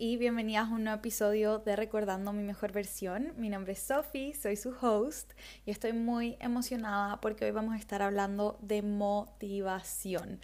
y bienvenidas a un nuevo episodio de Recordando mi mejor versión. Mi nombre es Sophie, soy su host y estoy muy emocionada porque hoy vamos a estar hablando de motivación.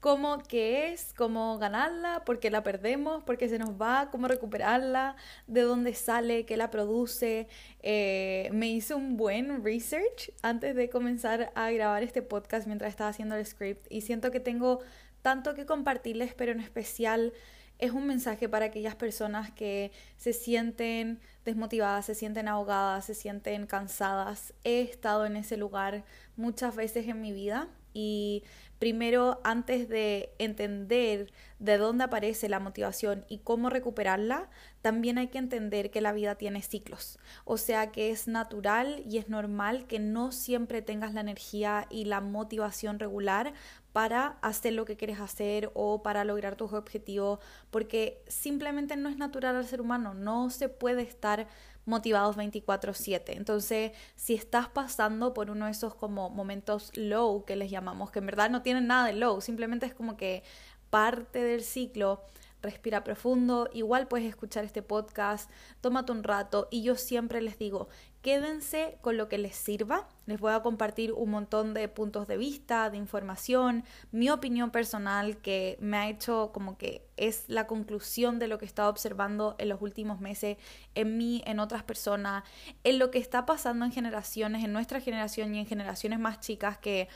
Cómo qué es, cómo ganarla, por qué la perdemos, por qué se nos va, cómo recuperarla, de dónde sale, qué la produce. Eh, me hice un buen research antes de comenzar a grabar este podcast mientras estaba haciendo el script y siento que tengo tanto que compartirles, pero en especial es un mensaje para aquellas personas que se sienten desmotivadas, se sienten ahogadas, se sienten cansadas. He estado en ese lugar muchas veces en mi vida y primero antes de entender de dónde aparece la motivación y cómo recuperarla, también hay que entender que la vida tiene ciclos. O sea que es natural y es normal que no siempre tengas la energía y la motivación regular para hacer lo que quieres hacer o para lograr tus objetivos, porque simplemente no es natural al ser humano, no se puede estar motivados 24/7. Entonces, si estás pasando por uno de esos como momentos low que les llamamos, que en verdad no tienen nada de low, simplemente es como que parte del ciclo, respira profundo, igual puedes escuchar este podcast, tómate un rato y yo siempre les digo, quédense con lo que les sirva, les voy a compartir un montón de puntos de vista, de información, mi opinión personal que me ha hecho como que es la conclusión de lo que he estado observando en los últimos meses en mí, en otras personas, en lo que está pasando en generaciones, en nuestra generación y en generaciones más chicas que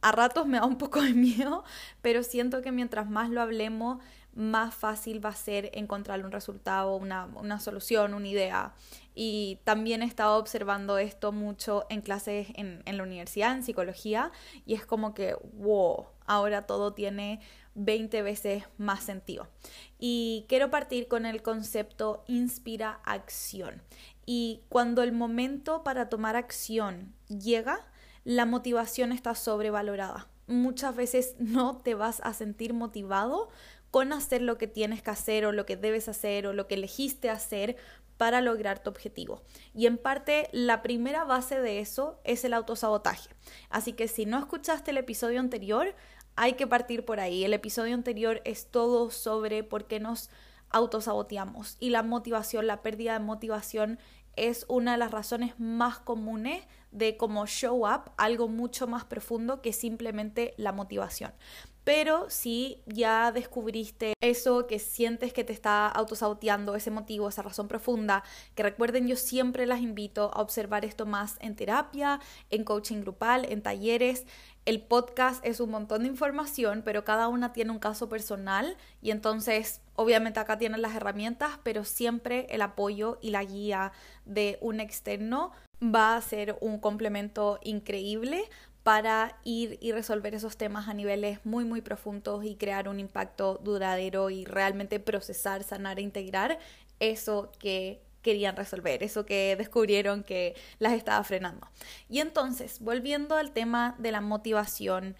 a ratos me da un poco de miedo, pero siento que mientras más lo hablemos, más fácil va a ser encontrar un resultado, una, solución, una idea. Y también he estado observando esto mucho en clases en, en la universidad, en psicología, y es como que, wow, ahora todo tiene 20 veces más sentido. Y quiero partir con el concepto inspira acción. Y cuando el momento para tomar acción llega, la motivación está sobrevalorada. Muchas veces no te vas a sentir motivado con hacer lo que tienes que hacer o lo que debes hacer o lo que elegiste hacer para lograr tu objetivo. Y en parte la primera base de eso es el autosabotaje. Así que si no escuchaste el episodio anterior, hay que partir por ahí. El episodio anterior es todo sobre por qué nos autosaboteamos y la motivación, la pérdida de motivación es una de las razones más comunes de cómo show up algo mucho más profundo que simplemente la motivación. Pero si ya descubriste eso que sientes que te está autosaboteando, ese motivo, esa razón profunda, que recuerden, yo siempre las invito a observar esto más en terapia, en coaching grupal, en talleres. El podcast es un montón de información, pero cada una tiene un caso personal y entonces obviamente acá tienen las herramientas, pero siempre el apoyo y la guía de un externo va a ser un complemento increíble para ir y resolver esos temas a niveles muy muy profundos y crear un impacto duradero y realmente procesar, sanar e integrar eso que querían resolver, eso que descubrieron que las estaba frenando. Y entonces, volviendo al tema de la motivación,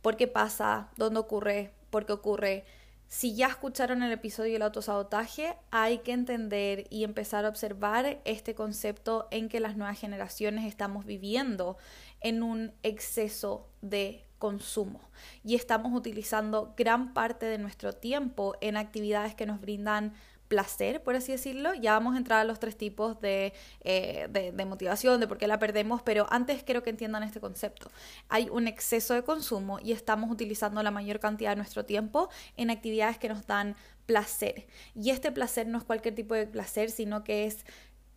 ¿por qué pasa? ¿Dónde ocurre? ¿Por qué ocurre? Si ya escucharon el episodio del autosabotaje, hay que entender y empezar a observar este concepto en que las nuevas generaciones estamos viviendo en un exceso de consumo y estamos utilizando gran parte de nuestro tiempo en actividades que nos brindan placer, por así decirlo. Ya vamos a entrar a los tres tipos de, eh, de, de, motivación, de por qué la perdemos, pero antes quiero que entiendan este concepto. Hay un exceso de consumo y estamos utilizando la mayor cantidad de nuestro tiempo en actividades que nos dan placer. Y este placer no es cualquier tipo de placer, sino que es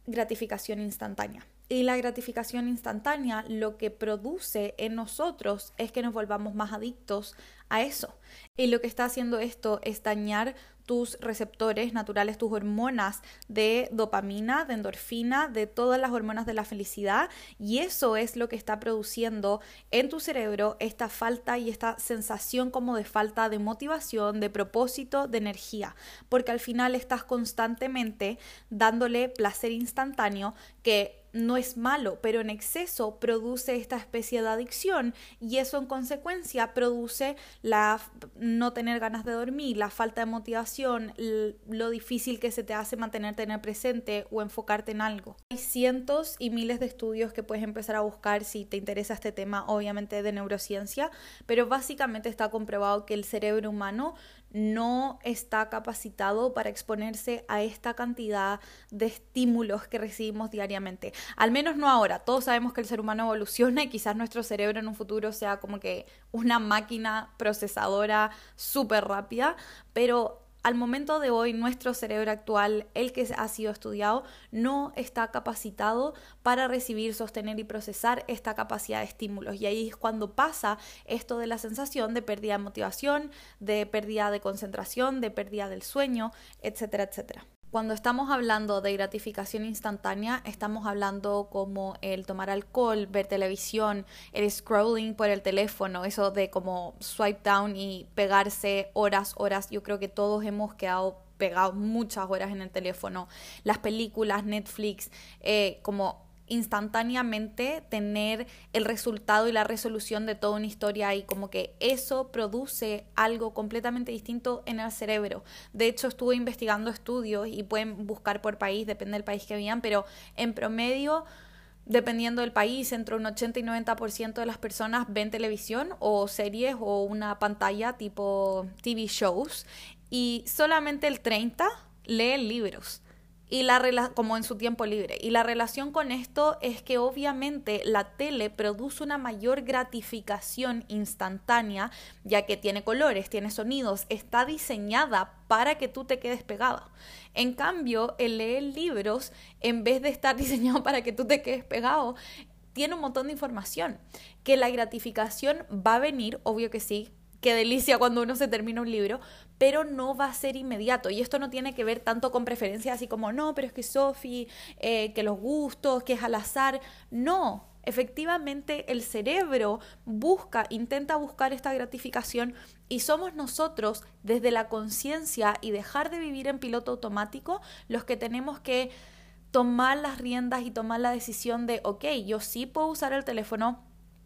gratificación instantánea. Y la gratificación instantánea lo que produce en nosotros es que nos volvamos más adictos a eso. Y lo que está haciendo esto es dañar tus receptores naturales, tus hormonas de dopamina, de endorfina, de todas las hormonas de la felicidad y eso es lo que está produciendo en tu cerebro esta falta y esta sensación como de falta de motivación, de propósito, de energía, porque al final estás constantemente dándole placer instantáneo que no es malo, pero en exceso produce esta especie de adicción y eso en consecuencia produce la no tener ganas de dormir, la falta de motivación, lo difícil que se te hace mantenerte en el presente o enfocarte en algo. Hay cientos y miles de estudios que puedes empezar a buscar si te interesa este tema, obviamente de neurociencia, pero básicamente está comprobado que el cerebro humano no está capacitado para exponerse a esta cantidad de estímulos que recibimos diariamente. Al menos no ahora. Todos sabemos que el ser humano evoluciona y quizás nuestro cerebro en un futuro sea como que una máquina procesadora súper rápida, pero al momento de hoy nuestro cerebro actual, el que ha sido estudiado, no está capacitado para recibir, sostener y procesar esta capacidad de estímulos. Y ahí es cuando pasa esto de la sensación de pérdida de motivación, de pérdida de concentración, de pérdida del sueño, etcétera, etcétera. Cuando estamos hablando de gratificación instantánea, estamos hablando como el tomar alcohol, ver televisión, el scrolling por el teléfono, eso de como swipe down y pegarse horas, horas. Yo creo que todos hemos quedado pegados muchas horas en el teléfono. Las películas, Netflix, eh, como instantáneamente tener el resultado y la resolución de toda una historia y como que eso produce algo completamente distinto en el cerebro. De hecho, estuve investigando estudios y pueden buscar por país, depende del país que vean, pero en promedio dependiendo del país, entre un 80 y 90% de las personas ven televisión o series o una pantalla tipo TV shows y solamente el 30 leen libros y la como en su tiempo libre. Y la relación con esto es que obviamente la tele produce una mayor gratificación instantánea, ya que tiene colores, tiene sonidos, está diseñada para que tú te quedes pegado. En cambio, el leer libros, en vez de estar diseñado para que tú te quedes pegado, tiene un montón de información. Que la gratificación va a venir, obvio que sí, qué delicia cuando uno se termina un libro, pero no va a ser inmediato. Y esto no tiene que ver tanto con preferencias así como, no, pero es que Sophie, eh, que los gustos, que es al azar. No, efectivamente el cerebro busca, intenta buscar esta gratificación y somos nosotros desde la conciencia y dejar de vivir en piloto automático los que tenemos que tomar las riendas y tomar la decisión de, ok, yo sí puedo usar el teléfono,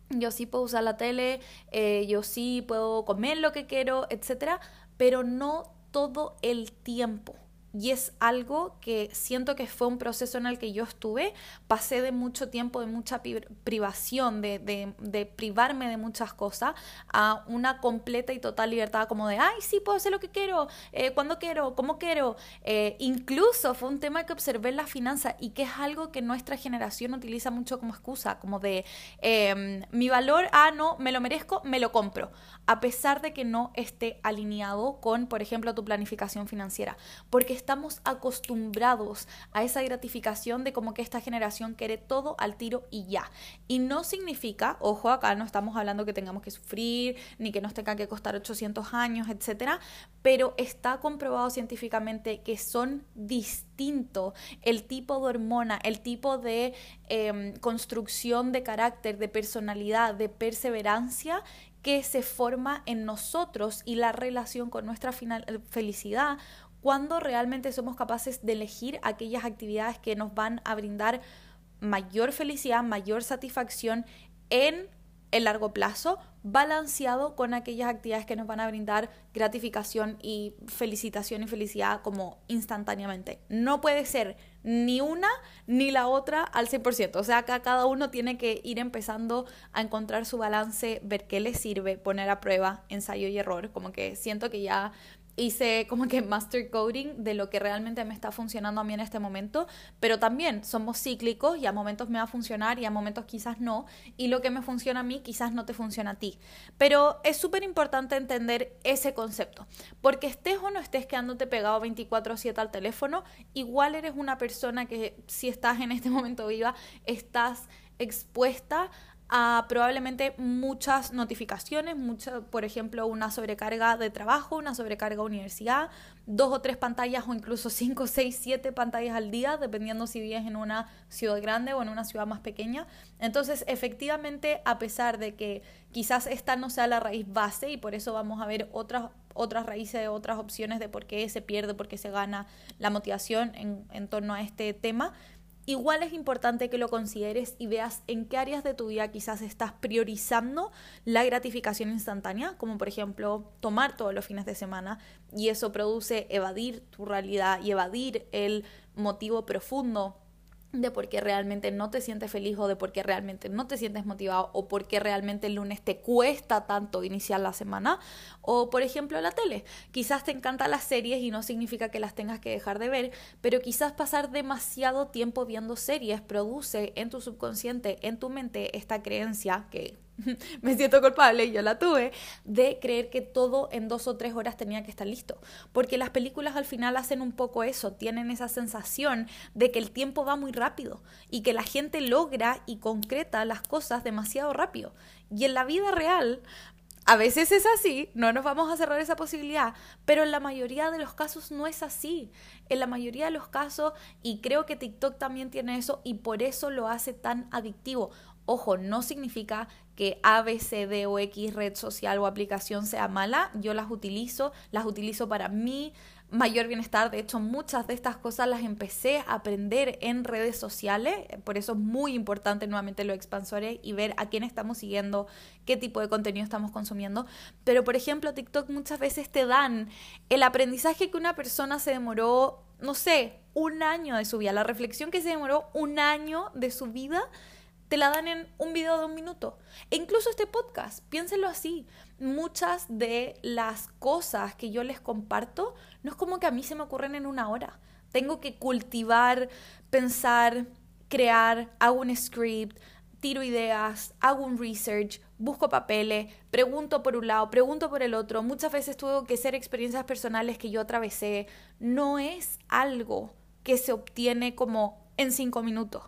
yo sí puedo usar la tele, eh, yo sí puedo comer lo que quiero, etcétera, pero no todo el tiempo. Y es algo que siento que fue un proceso en el que yo estuve, pasé de mucho tiempo, de mucha privación, de, de, privarme de muchas cosas, a una completa y total libertad como de, ay, sí, puedo hacer lo que quiero, eh, cuando quiero, cómo quiero. Eh, incluso fue un tema que observé en la finanza y que es algo que nuestra generación utiliza mucho como excusa, como de, em, mi valor, ah, no, me lo merezco, me lo compro, a pesar de que no esté alineado con, por ejemplo, tu planificación financiera. Porque estamos acostumbrados a esa gratificación de como que esta generación quiere todo al tiro y ya. Y no significa, ojo, acá no estamos hablando que tengamos que sufrir, ni que nos tenga que costar 800 años, etcétera, pero está comprobado científicamente que son distintos el tipo de hormona, el tipo de em, construcción de carácter, de personalidad, de perseverancia que se forma en nosotros y la relación con nuestra felicidad cuando realmente somos capaces de elegir aquellas actividades que nos van a brindar mayor felicidad, mayor satisfacción en el largo plazo, balanceado con aquellas actividades que nos van a brindar gratificación y felicitación y felicidad como instantáneamente. No puede ser ni una ni la otra al 100%. O sea, acá cada uno tiene que ir empezando a encontrar su balance, ver qué le sirve, poner a prueba, ensayo y error. Como que siento que ya hice como que master coding de lo que realmente me está funcionando a mí en este momento, pero también somos cíclicos y a momentos me va a funcionar y a momentos quizás no, y lo que me funciona a mí quizás no te funciona a ti. Pero es súper importante entender ese concepto, porque estés o no estés quedándote pegado 24/7 al teléfono, igual eres una persona que si estás en este momento viva, estás expuesta a probablemente muchas notificaciones, por ejemplo, una sobrecarga de trabajo, una sobrecarga de universidad, dos o tres pantallas o incluso cinco, seis, siete pantallas al día, dependiendo si vives en una ciudad grande o en una ciudad más pequeña. Entonces, efectivamente, a pesar de que quizás esta no sea la raíz base y por eso vamos a ver otras otras raíces, otras opciones de por qué se pierde, por qué se gana la motivación en, en torno a este tema, igual es importante que lo consideres y veas en qué áreas de tu vida quizás estás priorizando la gratificación instantánea, como por ejemplo tomar todos los fines de semana y eso produce evadir tu realidad y evadir el motivo profundo de por qué realmente no te sientes feliz o de por qué realmente no te sientes motivado o por qué realmente el lunes te cuesta tanto iniciar la semana o por ejemplo la tele. Quizás te encantan las series y no significa que las tengas que dejar de ver pero quizás pasar demasiado tiempo viendo series produce en tu subconsciente en tu mente esta creencia que me siento culpable y yo la tuve, de creer que todo en dos o tres horas tenía que estar listo. Porque las películas al final hacen un poco eso, tienen esa sensación de que el tiempo va muy rápido y que la gente logra y concreta las cosas demasiado rápido. Y en la vida real, a veces es así, no nos vamos a cerrar esa posibilidad, pero en la mayoría de los casos no es así. En la mayoría de los casos, y creo que TikTok también tiene eso, y por eso lo hace tan adictivo. Ojo, no significa que A, B, C, D o X red social o aplicación sea mala. Yo las utilizo, las utilizo para mi mayor bienestar. De hecho, muchas de estas cosas las empecé a aprender en redes sociales. Por eso es muy importante nuevamente los expansores y ver a quién estamos siguiendo, qué tipo de contenido estamos consumiendo. Pero, por ejemplo, TikTok muchas veces te dan el aprendizaje que una persona se demoró, no sé, un año de su vida, la reflexión que se demoró un año de su vida te la dan en un video de un minuto. E incluso este podcast, piénsenlo así, muchas de las cosas que yo les comparto no es como que a mí se me ocurren en una hora. Tengo que cultivar, pensar, crear, hago un script, tiro ideas, hago un research, busco papeles, pregunto por un lado, pregunto por el otro. Muchas veces tuve que ser experiencias personales que yo atravesé. No es algo que se obtiene como en cinco minutos.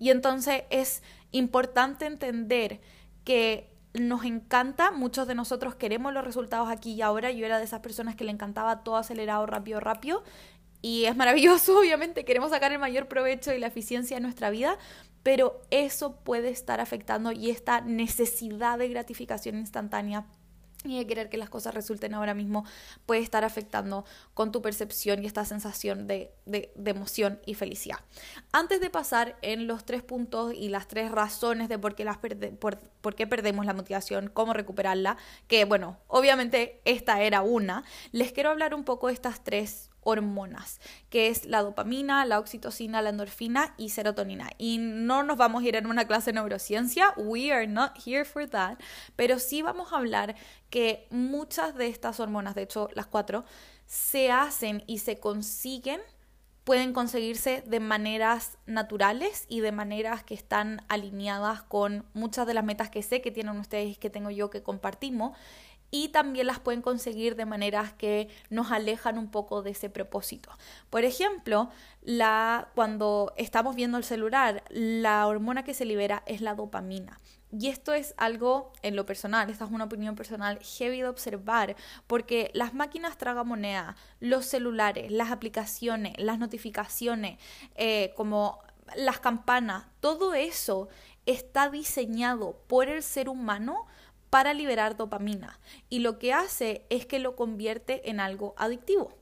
Y entonces es importante entender que nos encanta, muchos de nosotros queremos los resultados aquí y ahora. Yo era de esas personas que le encantaba todo acelerado, rápido, rápido. Y es maravilloso, obviamente, queremos sacar el mayor provecho y la eficiencia de nuestra vida, pero eso puede estar afectando y esta necesidad de gratificación instantánea y de querer que las cosas resulten ahora mismo puede estar afectando con tu percepción y esta sensación de, de, emoción y felicidad. Antes de pasar en los tres puntos y las tres razones de por qué, las por, por qué perdemos la motivación, cómo recuperarla, que bueno, obviamente esta era una, les quiero hablar un poco de estas tres hormonas, que es la dopamina, la oxitocina, la endorfina y serotonina. Y no nos vamos a ir en una clase de neurociencia, we are not here for that, pero sí vamos a hablar que muchas de estas hormonas, de hecho las cuatro, se hacen y se consiguen pueden conseguirse de maneras naturales y de maneras que están alineadas con muchas de las metas que sé que tienen ustedes y que tengo yo que compartimos y también las pueden conseguir de maneras que nos alejan un poco de ese propósito. Por ejemplo, la, cuando estamos viendo el celular, la hormona que se libera es la dopamina. Y esto es algo en lo personal, esta es una opinión personal heavy de observar, porque las máquinas tragamoneda, los celulares, las aplicaciones, las notificaciones, eh, como las campanas, todo eso está diseñado por el ser humano para liberar dopamina y lo que hace es que lo convierte en algo adictivo.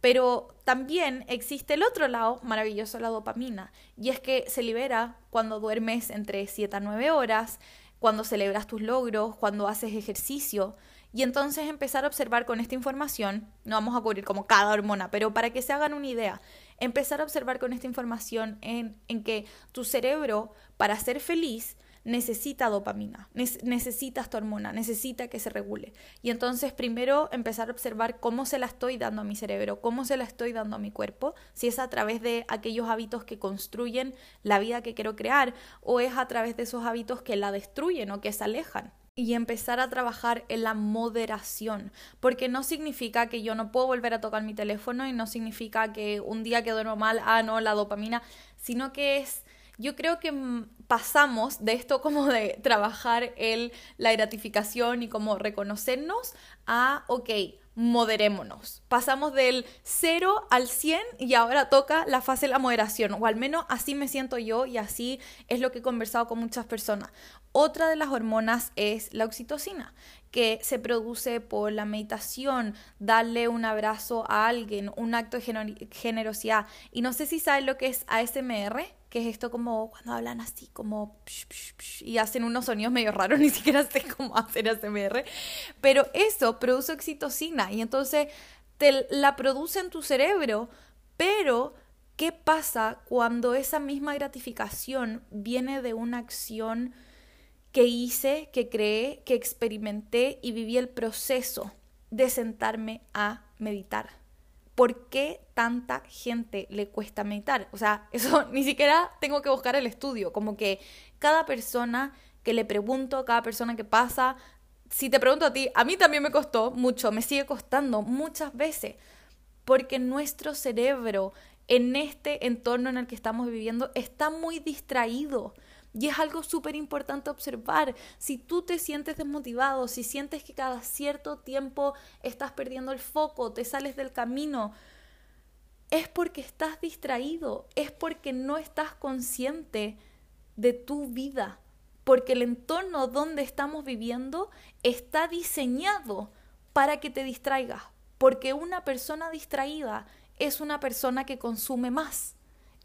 Pero también existe el otro lado maravilloso de la dopamina y es que se libera cuando duermes entre 7 a 9 horas, cuando celebras tus logros, cuando haces ejercicio. Y entonces empezar a observar con esta información, no vamos a cubrir como cada hormona, pero para que se hagan una idea, empezar a observar con esta información en, en que tu cerebro, para ser feliz, necesita dopamina, necesita esta hormona, necesita que se regule. Y entonces primero empezar a observar cómo se la estoy dando a mi cerebro, cómo se la estoy dando a mi cuerpo, si es a través de aquellos hábitos que construyen la vida que quiero crear o es a través de esos hábitos que la destruyen o que se alejan y empezar a trabajar en la moderación, porque no significa que yo no puedo volver a tocar mi teléfono y no significa que un día que duermo mal, ah, no, la dopamina, sino que es yo creo que mm, pasamos de esto como de trabajar el, la gratificación y como reconocernos a, ok, moderémonos. Pasamos del 0 al 100 y ahora toca la fase de la moderación, o al menos así me siento yo y así es lo que he conversado con muchas personas. Otra de las hormonas es la oxitocina, que se produce por la meditación, darle un abrazo a alguien, un acto de generosidad. Y no sé si saben lo que es ASMR, que es esto como cuando hablan así, como y hacen unos sonidos medio raros, ni siquiera sé cómo hacer ASMR, pero eso produce oxitocina y entonces te la produce en tu cerebro, pero ¿Qué pasa cuando esa misma gratificación viene de una acción que hice, que creé, que experimenté y viví el proceso de sentarme a meditar? ¿Por qué tanta gente le cuesta meditar? O sea, eso ni siquiera tengo que buscar el estudio, como que cada persona que le pregunto, cada persona que pasa, si te pregunto a ti, a mí también me costó mucho, me sigue costando muchas veces, porque nuestro cerebro en este entorno en el que estamos viviendo está muy distraído. Y es algo súper importante observar. Si tú te sientes desmotivado, si sientes que cada cierto tiempo estás perdiendo el foco, te sales del camino, es porque estás distraído, es porque no estás consciente de tu vida, porque el entorno donde estamos viviendo está diseñado para que te distraigas, porque una persona distraída es una persona que consume más,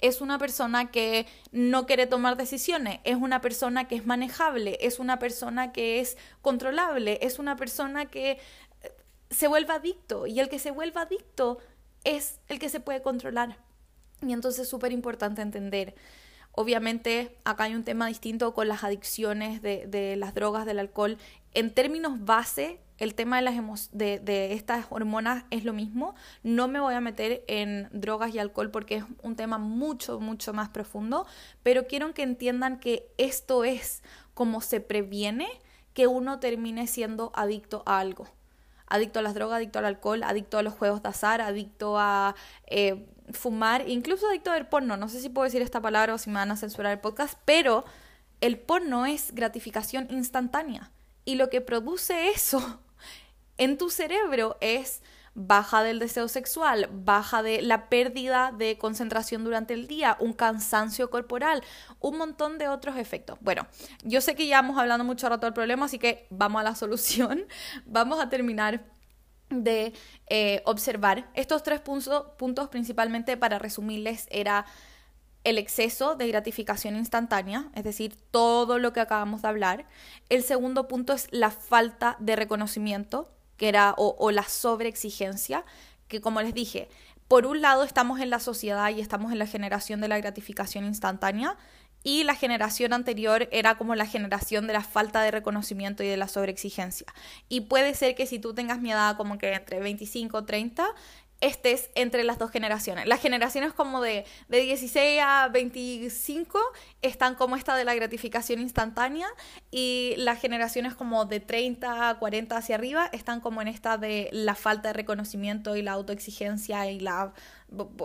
es una persona que no quiere tomar decisiones, es una persona que es manejable, es una persona que es controlable, es una persona que eh, se vuelve adicto y el que se vuelva adicto es el que se puede controlar. Y entonces es súper importante entender. Obviamente acá hay un tema distinto con las adicciones de, de las drogas, del alcohol. En términos base, el tema de, las de, de, estas hormonas es lo mismo. No me voy a meter en drogas y alcohol porque es un tema mucho, mucho más profundo, pero quiero que entiendan que esto es como se previene que uno termine siendo adicto a algo. Adicto a las drogas, adicto al alcohol, adicto a los juegos de azar, adicto a eh, fumar, incluso adicto al porno. No sé si puedo decir esta palabra o si me van a censurar el podcast, pero el porno es gratificación instantánea. Y lo que produce eso en tu cerebro es baja del deseo sexual, baja de la pérdida de concentración durante el día, un cansancio corporal, un montón de otros efectos. Bueno, yo sé que ya hemos hablado mucho rato del problema, así que vamos a la solución. Vamos a terminar de eh, observar estos tres puntos, puntos principalmente para resumirles era el exceso de gratificación instantánea, es decir, todo lo que acabamos de hablar. El segundo punto es la falta de reconocimiento, que era, o, la sobreexigencia, que como les dije, por un lado estamos en la sociedad y estamos en la generación de la gratificación instantánea y la generación anterior era como la generación de la falta de reconocimiento y de la sobreexigencia. Y puede ser que si tú tengas mi edad como que entre 25 o 30, estés entre las dos generaciones. Las generaciones como de, de 16 a 25 están como esta de la gratificación instantánea y las generaciones como de 30 a 40 hacia arriba están como en esta de la falta de reconocimiento y la autoexigencia y la,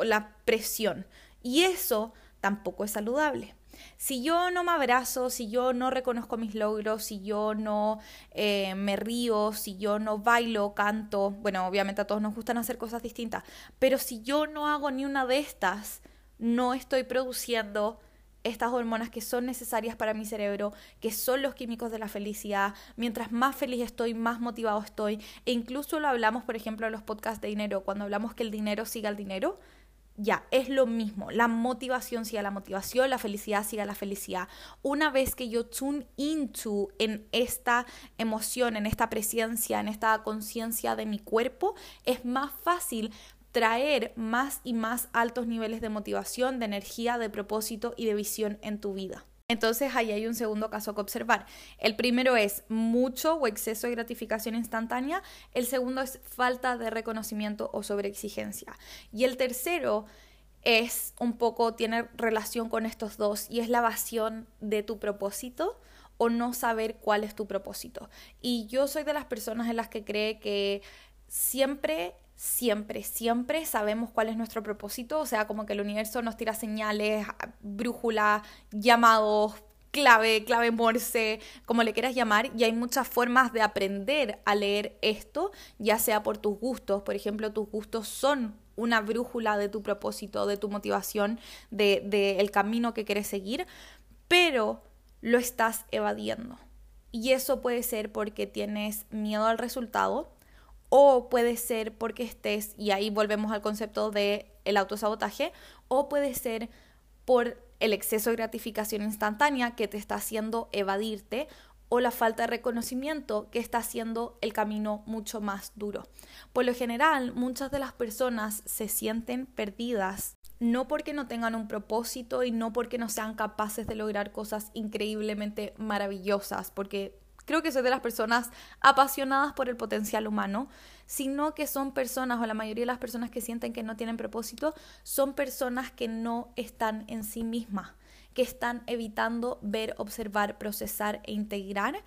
la presión. Y eso tampoco es saludable. Si yo no me abrazo, si yo no reconozco mis logros, si yo no eh, me río, si yo no bailo, canto, bueno, obviamente a todos nos gustan hacer cosas distintas, pero si yo no hago ni una de estas, no estoy produciendo estas hormonas que son necesarias para mi cerebro, que son los químicos de la felicidad. Mientras más feliz estoy, más motivado estoy. E incluso lo hablamos, por ejemplo, en los podcasts de dinero, cuando hablamos que el dinero siga el dinero ya, es lo mismo. La motivación sigue la motivación, la felicidad sigue la felicidad. Una vez que yo tune into en esta emoción, en esta presencia, en esta conciencia de mi cuerpo, es más fácil traer más y más altos niveles de motivación, de energía, de propósito y de visión en tu vida. Entonces ahí hay un segundo caso que observar. El primero es mucho o exceso de gratificación instantánea. El segundo es falta de reconocimiento o sobreexigencia. Y el tercero es un poco, tiene relación con estos dos y es la evasión de tu propósito o no saber cuál es tu propósito. Y yo soy de las personas en las que cree que siempre siempre, siempre sabemos cuál es nuestro propósito, o sea, como que el universo nos tira señales, brújula, llamados, clave, clave morse, como le quieras llamar, y hay muchas formas de aprender a leer esto, ya sea por tus gustos, por ejemplo, tus gustos son una brújula de tu propósito, de tu motivación, del de, el camino que quieres seguir, pero lo estás evadiendo. Y eso puede ser porque tienes miedo al resultado, o puede ser porque estés, y ahí volvemos al concepto de el autosabotaje, o puede ser por el exceso de gratificación instantánea que te está haciendo evadirte o la falta de reconocimiento que está haciendo el camino mucho más duro. Por lo general, muchas de las personas se sienten perdidas no porque no tengan un propósito y no porque no sean capaces de lograr cosas increíblemente maravillosas, porque creo que soy de las personas apasionadas por el potencial humano, sino que son personas, o la mayoría de las personas que sienten que no tienen propósito, son personas que no están en sí mismas, que están evitando ver, observar, procesar e integrar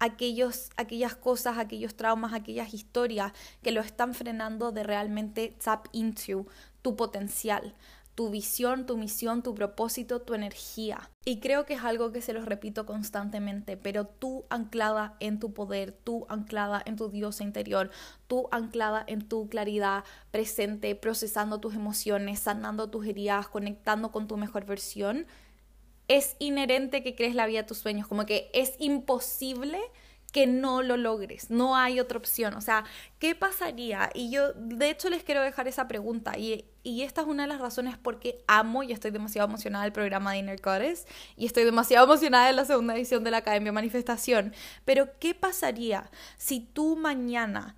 aquellos, aquellas cosas, aquellos traumas, aquellas historias que lo están frenando de realmente tap into tu potencial, tu visión, tu misión, tu propósito, tu energía. Y creo que es algo que se los repito constantemente, pero tú anclada en tu poder, tú anclada en tu Dios interior, tú anclada en tu claridad presente, procesando tus emociones, sanando tus heridas, conectando con tu mejor versión, es inherente que crees la vida de tus sueños, como que es imposible que no lo logres, no hay otra opción. O sea, ¿qué pasaría? Y yo, de hecho, les quiero dejar esa pregunta. Y, y esta es una de las razones por qué amo y estoy demasiado emocionada del programa de Inner Goddess. Y estoy demasiado emocionada de la segunda edición de la Academia Manifestación. Pero, ¿qué pasaría si tú mañana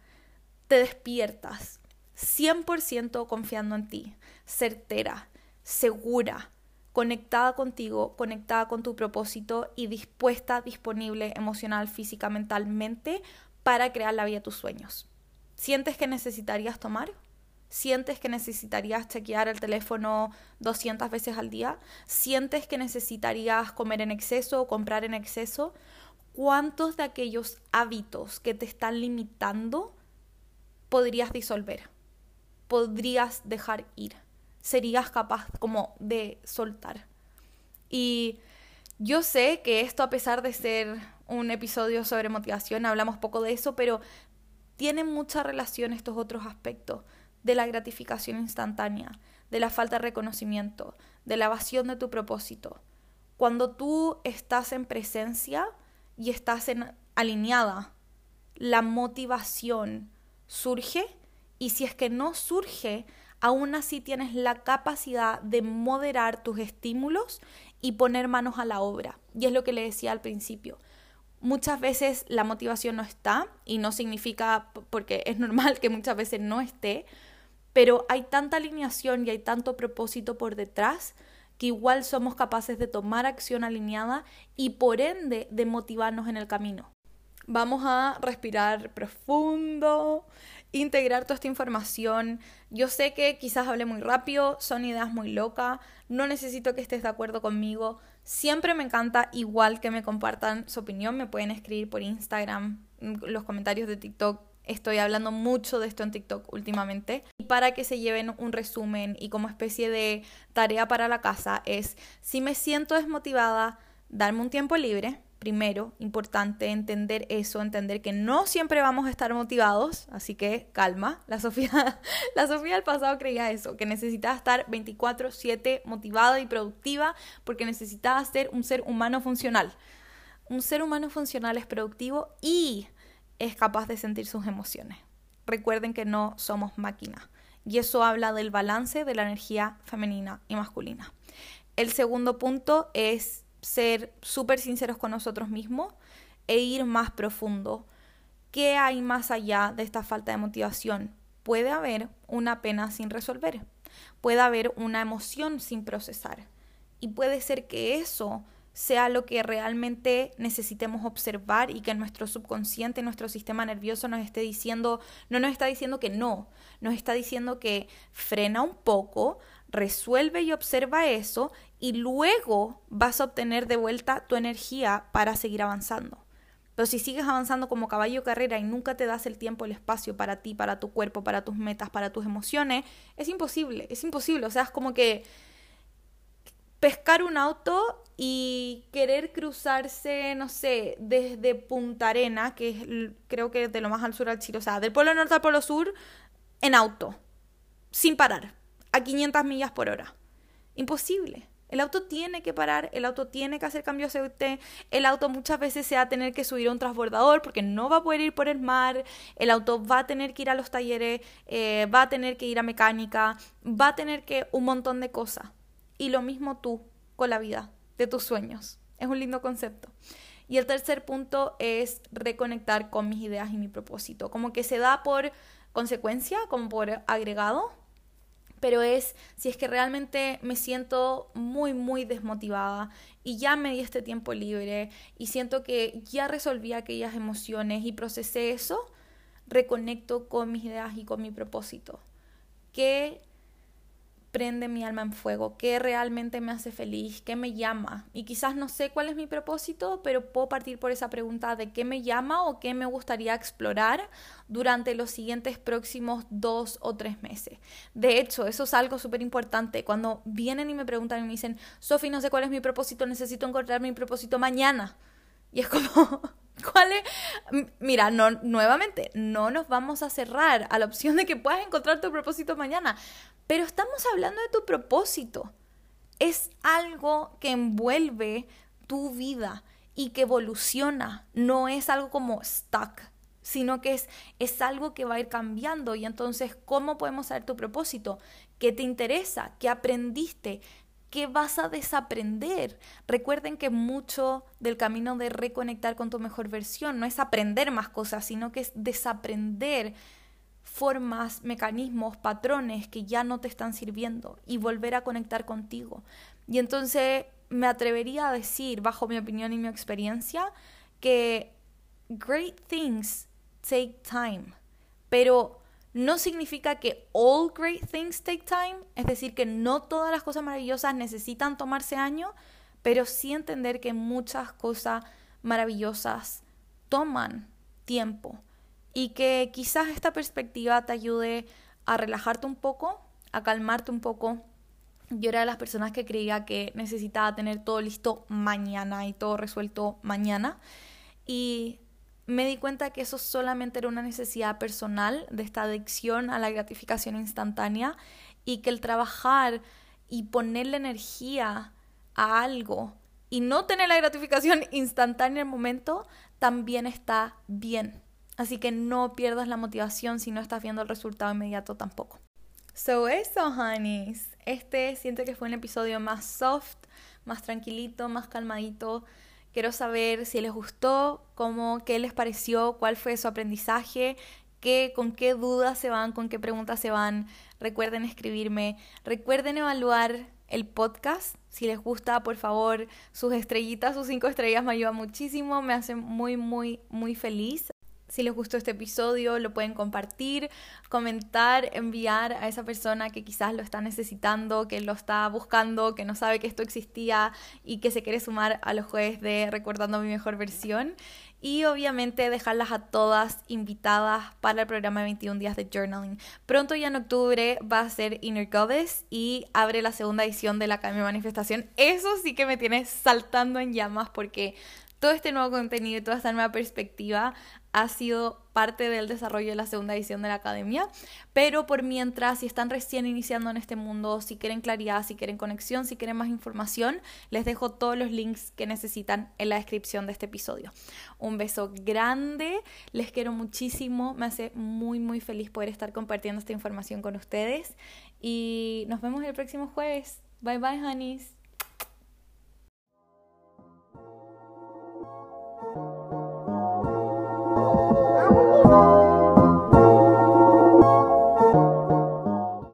te despiertas 100% confiando en ti, certera, segura, conectada contigo, conectada con tu propósito y dispuesta, disponible emocional, física, mentalmente para crear la vida de tus sueños. ¿Sientes que necesitarías tomar? ¿Sientes que necesitarías chequear el teléfono 200 veces al día? ¿Sientes que necesitarías comer en exceso o comprar en exceso? ¿Cuántos de aquellos hábitos que te están limitando podrías disolver? ¿Podrías dejar ir? Serías capaz como de soltar. Y yo sé que esto, a pesar de ser un episodio sobre motivación, hablamos poco de eso, pero tiene mucha relación estos otros aspectos de la gratificación instantánea, de la falta de reconocimiento, de la evasión de tu propósito. Cuando tú estás en presencia y estás en, alineada, la motivación surge y si es que no surge, aún así tienes la capacidad de moderar tus estímulos y poner manos a la obra. Y es lo que le decía al principio. Muchas veces la motivación no está y no significa, porque es normal que muchas veces no esté, pero hay tanta alineación y hay tanto propósito por detrás que igual somos capaces de tomar acción alineada y por ende de motivarnos en el camino. Vamos a respirar profundo integrar toda esta información. Yo sé que quizás hable muy rápido, son ideas muy locas, no necesito que estés de acuerdo conmigo. Siempre me encanta igual que me compartan su opinión, me pueden escribir por Instagram, los comentarios de TikTok. Estoy hablando mucho de esto en TikTok últimamente. Y para que se lleven un resumen y como especie de tarea para la casa es, si me siento desmotivada, darme un tiempo libre, primero, importante entender eso, entender que no siempre vamos a estar motivados, así que calma. La Sofía, la Sofía del pasado creía eso, que necesitaba estar 24/7 motivada y productiva porque necesitaba ser un ser humano funcional. Un ser humano funcional es productivo y es capaz de sentir sus emociones. Recuerden que no somos máquinas. Y eso habla del balance de la energía femenina y masculina. El segundo punto es ser súper sinceros con nosotros mismos e ir más profundo. ¿Qué hay más allá de esta falta de motivación? Puede haber una pena sin resolver, puede haber una emoción sin procesar y puede ser que eso sea lo que realmente necesitemos observar y que nuestro subconsciente, nuestro sistema nervioso nos esté diciendo, no nos está diciendo que no, nos está diciendo que frena un poco, resuelve y observa eso y luego vas a obtener de vuelta tu energía para seguir avanzando. Pero si sigues avanzando como caballo carrera y nunca te das el tiempo, el espacio para ti, para tu cuerpo, para tus metas, para tus emociones, es imposible, es imposible. O sea, es como que pescar un auto y querer cruzarse, no sé, desde Punta Arena, que es creo que de lo más al sur al Chile, o sea, del polo norte al polo sur, en auto, sin parar a 500 millas por hora. Imposible. El auto tiene que parar, el auto tiene que hacer cambios aceite, el auto muchas veces se va a tener que subir a un transbordador porque no va a poder ir por el mar, el auto va a tener que ir a los talleres, eh, va a tener que ir a mecánica, va a tener que un montón de cosas. Y lo mismo tú con la vida de tus sueños. Es un lindo concepto. Y el tercer punto es reconectar con mis ideas y mi propósito. Como que se da por consecuencia, como por agregado, pero es si es que realmente me siento muy, muy desmotivada y ya me di este tiempo libre y siento que ya resolví aquellas emociones y procesé eso, reconecto con mis ideas y con mi propósito. ¿Qué prende mi alma en fuego, qué realmente me hace feliz, qué me llama. Y quizás no sé cuál es mi propósito, pero puedo partir por esa pregunta de qué me llama o qué me gustaría explorar durante los siguientes próximos dos o tres meses. De hecho, eso es algo súper importante. Cuando vienen y me preguntan y me dicen, Sofi, no sé cuál es mi propósito, necesito encontrar mi propósito mañana. Y es como... ¿Cuál es? Mira, no, nuevamente, no nos vamos a cerrar a la opción de que puedas encontrar tu propósito mañana, pero estamos hablando de tu propósito. Es algo que envuelve tu vida y que evoluciona. No es algo como stuck, sino que es, es algo que va a ir cambiando. Y entonces, ¿cómo podemos saber tu propósito? ¿Qué te interesa? ¿Qué aprendiste? ¿Qué vas a desaprender? Recuerden que mucho del camino de reconectar con tu mejor versión no es aprender más cosas, sino que es desaprender formas, mecanismos, patrones que ya no te están sirviendo y volver a conectar contigo. Y entonces me atrevería a decir, bajo mi opinión y mi experiencia, que great things take time, pero no significa que all great things take time, es decir, que no todas las cosas maravillosas necesitan tomarse años, pero sí entender que muchas cosas maravillosas toman tiempo y que quizás esta perspectiva te ayude a relajarte un poco, a calmarte un poco. Yo era de las personas que creía que necesitaba tener todo listo mañana y todo resuelto mañana. Y me di cuenta que eso solamente era una necesidad personal de esta adicción a la gratificación instantánea y que el trabajar y ponerle energía a algo y no tener la gratificación instantánea en el momento también está bien. Así que no pierdas la motivación si no estás viendo el resultado inmediato tampoco. So eso, honeys. Este siento que fue un episodio más soft, más tranquilito, más calmadito. Quiero saber si les gustó, cómo, qué les pareció, cuál fue su aprendizaje, qué, con qué dudas se van, con qué preguntas se van. Recuerden escribirme, recuerden evaluar el podcast. Si les gusta, por favor, sus estrellitas, sus cinco estrellas me ayudan muchísimo, me hacen muy, muy, muy feliz. Si les gustó este episodio, lo pueden compartir, comentar, enviar a esa persona que quizás lo está necesitando, que lo está buscando, que no sabe que esto existía y que se quiere sumar a los jueves de Recordando mi mejor versión. Y obviamente dejarlas a todas invitadas para el programa de 21 días de journaling. Pronto ya en octubre va a ser Inner Goddess y abre la segunda edición de la Academia Manifestación. Eso sí que me tiene saltando en llamas porque todo este nuevo contenido y toda esta nueva perspectiva ha sido parte del desarrollo de la segunda edición de la academia, pero por mientras, si están recién iniciando en este mundo, si quieren claridad, si quieren conexión, si quieren más información, les dejo todos los links que necesitan en la descripción de este episodio. Un beso grande, les quiero muchísimo, me hace muy muy feliz poder estar compartiendo esta información con ustedes y nos vemos el próximo jueves. Bye bye, honeys.